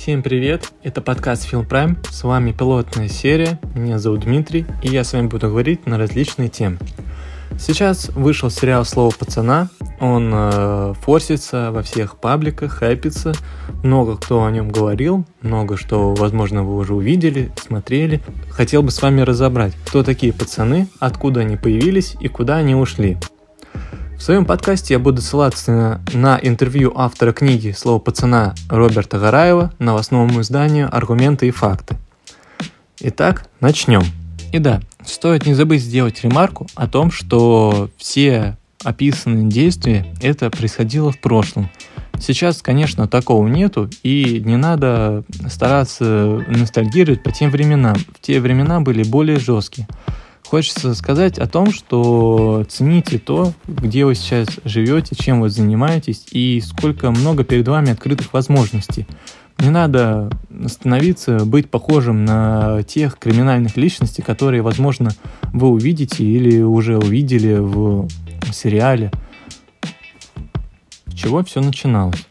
Всем привет, это подкаст Film Prime, с вами пилотная серия, меня зовут Дмитрий, и я с вами буду говорить на различные темы. Сейчас вышел сериал «Слово пацана», он э, форсится во всех пабликах, хайпится, много кто о нем говорил, много что, возможно, вы уже увидели, смотрели. Хотел бы с вами разобрать, кто такие пацаны, откуда они появились и куда они ушли. В своем подкасте я буду ссылаться на, на интервью автора книги «Слово пацана» Роберта Гараева, новостному изданию «Аргументы и факты». Итак, начнем. И да, стоит не забыть сделать ремарку о том, что все описанные действия это происходило в прошлом. Сейчас, конечно, такого нету, и не надо стараться ностальгировать по тем временам. В те времена были более жесткие. Хочется сказать о том, что цените то, где вы сейчас живете, чем вы занимаетесь и сколько много перед вами открытых возможностей. Не надо становиться, быть похожим на тех криминальных личностей, которые, возможно, вы увидите или уже увидели в сериале. С чего все начиналось?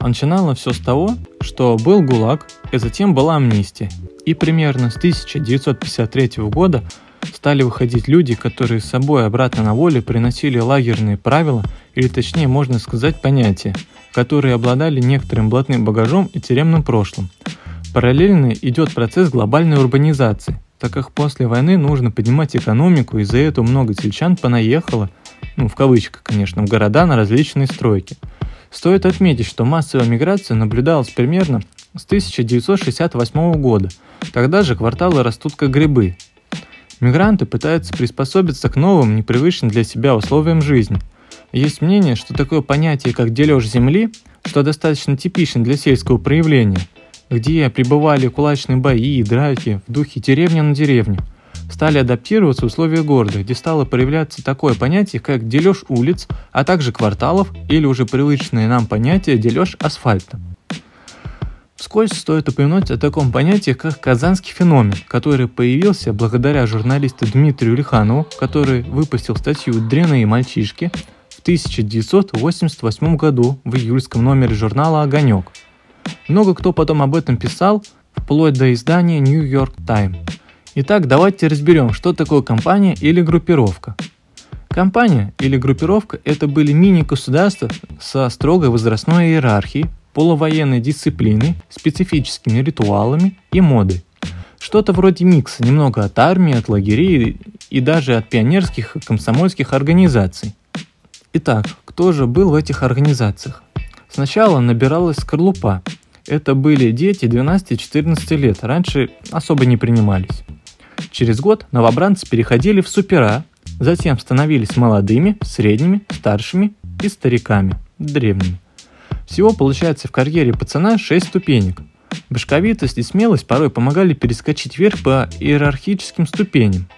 А начинало все с того, что был ГУЛАГ, и затем была амнистия. И примерно с 1953 года стали выходить люди, которые с собой обратно на воле приносили лагерные правила, или точнее можно сказать понятия, которые обладали некоторым блатным багажом и тюремным прошлым. Параллельно идет процесс глобальной урбанизации, так как после войны нужно поднимать экономику, и за это много сельчан понаехало, ну в кавычках, конечно, в города на различные стройки. Стоит отметить, что массовая миграция наблюдалась примерно с 1968 года. Тогда же кварталы растут как грибы, Мигранты пытаются приспособиться к новым, непривычным для себя условиям жизни. Есть мнение, что такое понятие, как дележ земли, что достаточно типично для сельского проявления, где пребывали кулачные бои и драки в духе деревня на деревню, стали адаптироваться условия города, где стало проявляться такое понятие, как дележ улиц, а также кварталов или уже привычное нам понятие дележ асфальта. Вскользь стоит упомянуть о таком понятии, как казанский феномен, который появился благодаря журналисту Дмитрию Лиханову, который выпустил статью «Дряные мальчишки» в 1988 году в июльском номере журнала «Огонек». Много кто потом об этом писал, вплоть до издания New York Times. Итак, давайте разберем, что такое компания или группировка. Компания или группировка – это были мини-государства со строгой возрастной иерархией, полувоенной дисциплины, специфическими ритуалами и модой. Что-то вроде микса, немного от армии, от лагерей и даже от пионерских и комсомольских организаций. Итак, кто же был в этих организациях? Сначала набиралась скорлупа. Это были дети 12-14 лет, раньше особо не принимались. Через год новобранцы переходили в супера, затем становились молодыми, средними, старшими и стариками, древними. Всего получается в карьере пацана 6 ступенек. Башковитость и смелость порой помогали перескочить вверх по иерархическим ступеням.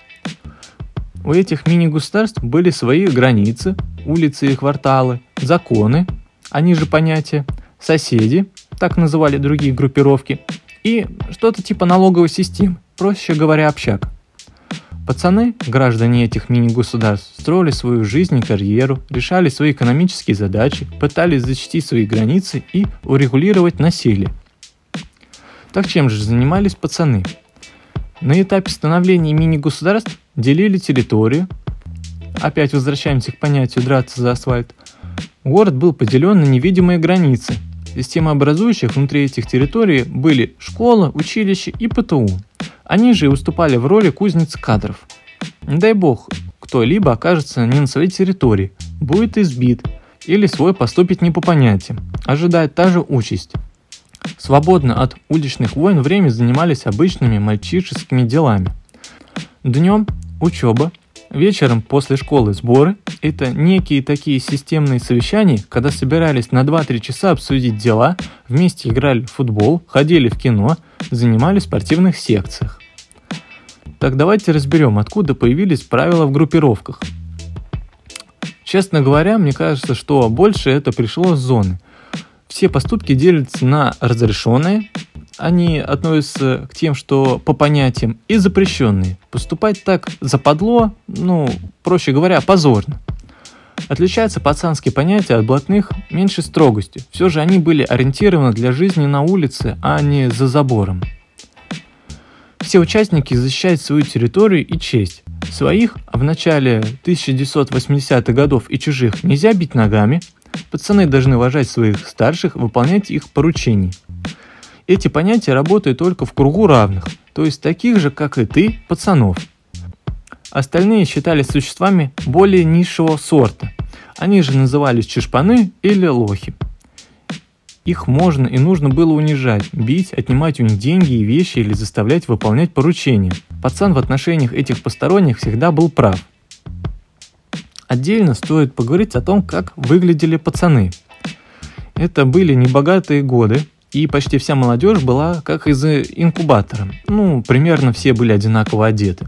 У этих мини-государств были свои границы, улицы и кварталы, законы, они же понятия, соседи, так называли другие группировки, и что-то типа налоговой системы, проще говоря, общак. Пацаны, граждане этих мини-государств, строили свою жизнь и карьеру, решали свои экономические задачи, пытались защитить свои границы и урегулировать насилие. Так чем же занимались пацаны? На этапе становления мини-государств делили территорию, опять возвращаемся к понятию «драться за асфальт», город был поделен на невидимые границы. Системообразующих внутри этих территорий были школа, училище и ПТУ – они же выступали в роли кузнец кадров. Не дай бог, кто-либо окажется не на своей территории, будет избит или свой поступит не по понятиям, ожидает та же участь. Свободно от уличных войн время занимались обычными мальчишескими делами. Днем – учеба, вечером после школы сборы – это некие такие системные совещания, когда собирались на 2-3 часа обсудить дела, вместе играли в футбол, ходили в кино, занимались в спортивных секциях. Так давайте разберем, откуда появились правила в группировках. Честно говоря, мне кажется, что больше это пришло с зоны. Все поступки делятся на разрешенные, они относятся к тем, что по понятиям, и запрещенные. Поступать так западло, ну, проще говоря, позорно. Отличаются пацанские понятия от блатных меньшей строгостью. Все же они были ориентированы для жизни на улице, а не за забором. Все участники защищают свою территорию и честь. Своих, а в начале 1980-х годов и чужих нельзя бить ногами. Пацаны должны уважать своих старших, выполнять их поручения. Эти понятия работают только в кругу равных, то есть таких же, как и ты, пацанов. Остальные считались существами более низшего сорта. Они же назывались чешпаны или лохи. Их можно и нужно было унижать, бить, отнимать у них деньги и вещи или заставлять выполнять поручения. Пацан в отношениях этих посторонних всегда был прав. Отдельно стоит поговорить о том, как выглядели пацаны. Это были небогатые годы, и почти вся молодежь была как из инкубатора. Ну, примерно все были одинаково одеты.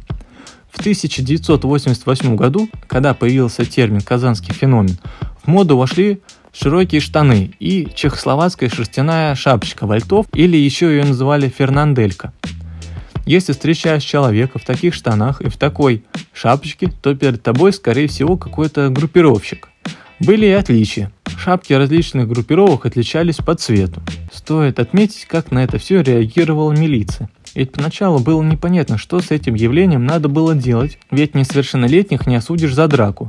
В 1988 году, когда появился термин «казанский феномен», в моду вошли широкие штаны и чехословацкая шерстяная шапочка вальтов, или еще ее называли фернанделька. Если встречаешь человека в таких штанах и в такой шапочке, то перед тобой, скорее всего, какой-то группировщик. Были и отличия. Шапки различных группировок отличались по цвету. Стоит отметить, как на это все реагировала милиция. Ведь поначалу было непонятно, что с этим явлением надо было делать, ведь несовершеннолетних не осудишь за драку.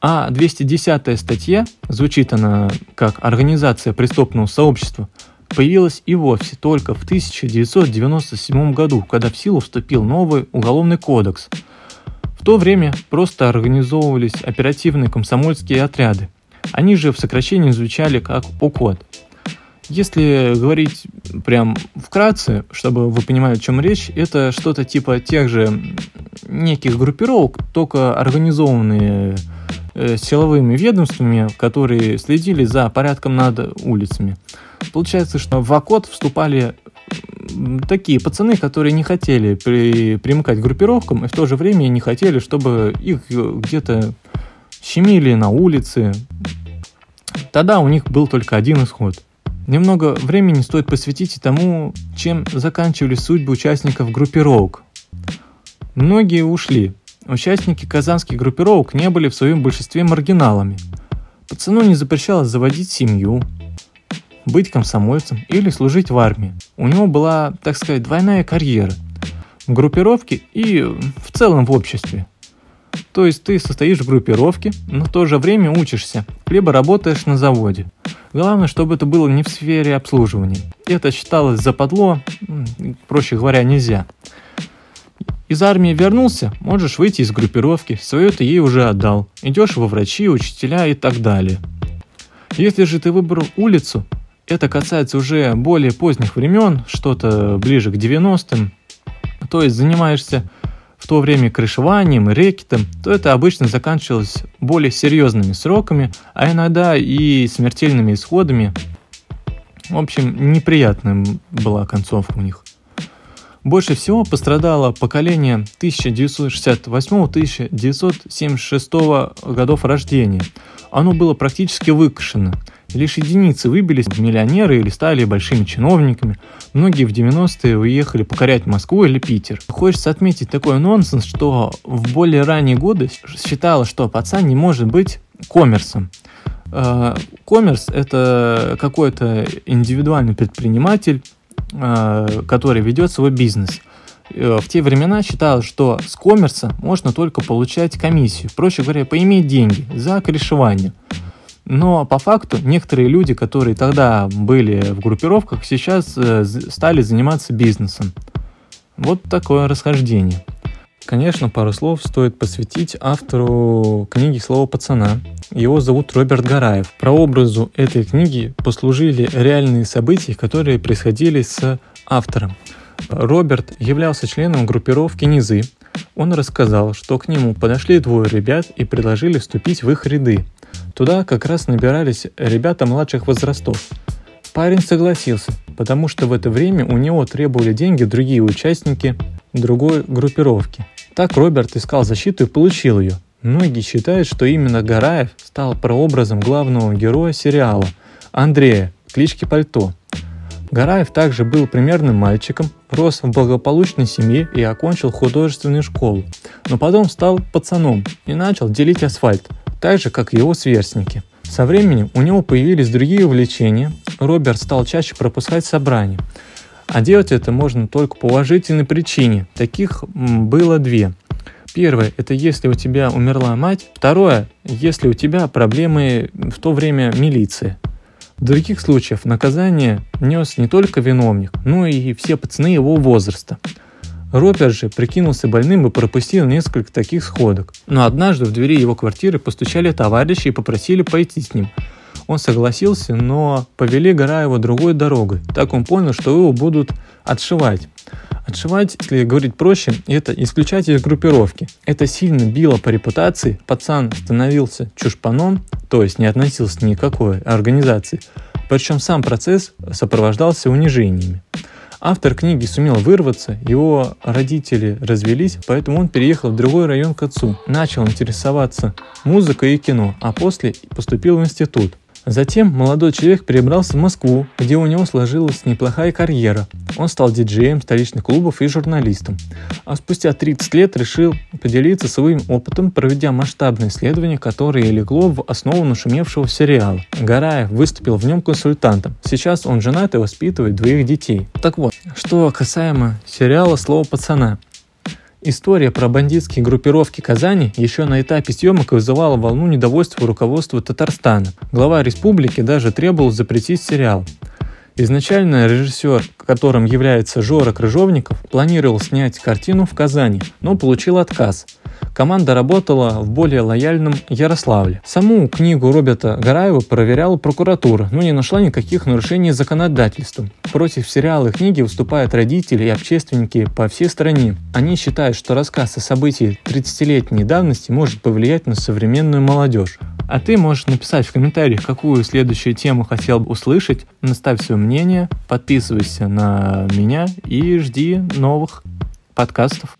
А 210 статья, звучит она как «Организация преступного сообщества», появилась и вовсе только в 1997 году, когда в силу вступил новый уголовный кодекс. В то время просто организовывались оперативные комсомольские отряды. Они же в сокращении звучали как ОКОД. Если говорить прям вкратце, чтобы вы понимали, о чем речь, это что-то типа тех же неких группировок, только организованные э, силовыми ведомствами, которые следили за порядком над улицами. Получается, что в ОКОД вступали такие пацаны, которые не хотели при, примыкать к группировкам и в то же время не хотели, чтобы их где-то щемили на улице. Тогда у них был только один исход. Немного времени стоит посвятить и тому, чем заканчивались судьбы участников группировок. Многие ушли. Участники казанских группировок не были в своем большинстве маргиналами. Пацану не запрещалось заводить семью, быть комсомольцем или служить в армии. У него была, так сказать, двойная карьера. В группировке и в целом в обществе. То есть ты состоишь в группировке, но в то же время учишься, либо работаешь на заводе. Главное, чтобы это было не в сфере обслуживания. Это считалось западло, проще говоря, нельзя. Из армии вернулся, можешь выйти из группировки, свое ты ей уже отдал. Идешь во врачи, учителя и так далее. Если же ты выбрал улицу, это касается уже более поздних времен, что-то ближе к 90-м, то есть занимаешься в то время крышеванием и рэкетом, то это обычно заканчивалось более серьезными сроками, а иногда и смертельными исходами. В общем, неприятная была концовка у них. Больше всего пострадало поколение 1968-1976 годов рождения. Оно было практически выкашено – Лишь единицы выбились в миллионеры или стали большими чиновниками. Многие в 90-е уехали покорять Москву или Питер. Хочется отметить такой нонсенс, что в более ранние годы считалось, что пацан не может быть коммерсом. Э, коммерс – это какой-то индивидуальный предприниматель, э, который ведет свой бизнес. Э, в те времена считалось, что с коммерса можно только получать комиссию, проще говоря, поиметь деньги за корешевание – но по факту некоторые люди, которые тогда были в группировках, сейчас э, стали заниматься бизнесом. Вот такое расхождение. Конечно, пару слов стоит посвятить автору книги «Слово пацана». Его зовут Роберт Гараев. Про образу этой книги послужили реальные события, которые происходили с автором. Роберт являлся членом группировки «Низы». Он рассказал, что к нему подошли двое ребят и предложили вступить в их ряды. Туда как раз набирались ребята младших возрастов. Парень согласился, потому что в это время у него требовали деньги другие участники другой группировки. Так Роберт искал защиту и получил ее. Многие считают, что именно Гараев стал прообразом главного героя сериала Андрея, клички Пальто. Гараев также был примерным мальчиком, рос в благополучной семье и окончил художественную школу, но потом стал пацаном и начал делить асфальт – так же, как и его сверстники. Со временем у него появились другие увлечения, Роберт стал чаще пропускать собрания. А делать это можно только по уважительной причине. Таких было две. Первое – это если у тебя умерла мать. Второе – если у тебя проблемы в то время милиции. В других случаях наказание нес не только виновник, но и все пацаны его возраста. Роберт же прикинулся больным и пропустил несколько таких сходок. Но однажды в двери его квартиры постучали товарищи и попросили пойти с ним. Он согласился, но повели Гараева другой дорогой. Так он понял, что его будут отшивать. Отшивать, если говорить проще, это исключать из группировки. Это сильно било по репутации, пацан становился чушпаном, то есть не относился ни к никакой организации. Причем сам процесс сопровождался унижениями. Автор книги сумел вырваться, его родители развелись, поэтому он переехал в другой район к отцу. Начал интересоваться музыкой и кино, а после поступил в институт. Затем молодой человек перебрался в Москву, где у него сложилась неплохая карьера. Он стал диджеем столичных клубов и журналистом. А спустя 30 лет решил поделиться своим опытом, проведя масштабное исследование, которое легло в основу нашумевшего сериала. Гараев выступил в нем консультантом. Сейчас он женат и воспитывает двоих детей. Так вот, что касаемо сериала «Слово пацана». История про бандитские группировки Казани еще на этапе съемок вызывала волну недовольства руководства Татарстана. Глава республики даже требовал запретить сериал. Изначально режиссер, которым является Жора Крыжовников, планировал снять картину в Казани, но получил отказ – команда работала в более лояльном Ярославле. Саму книгу Роберта Гараева проверяла прокуратура, но не нашла никаких нарушений законодательства. Против сериала и книги выступают родители и общественники по всей стране. Они считают, что рассказ о событии 30-летней давности может повлиять на современную молодежь. А ты можешь написать в комментариях, какую следующую тему хотел бы услышать, наставь свое мнение, подписывайся на меня и жди новых подкастов.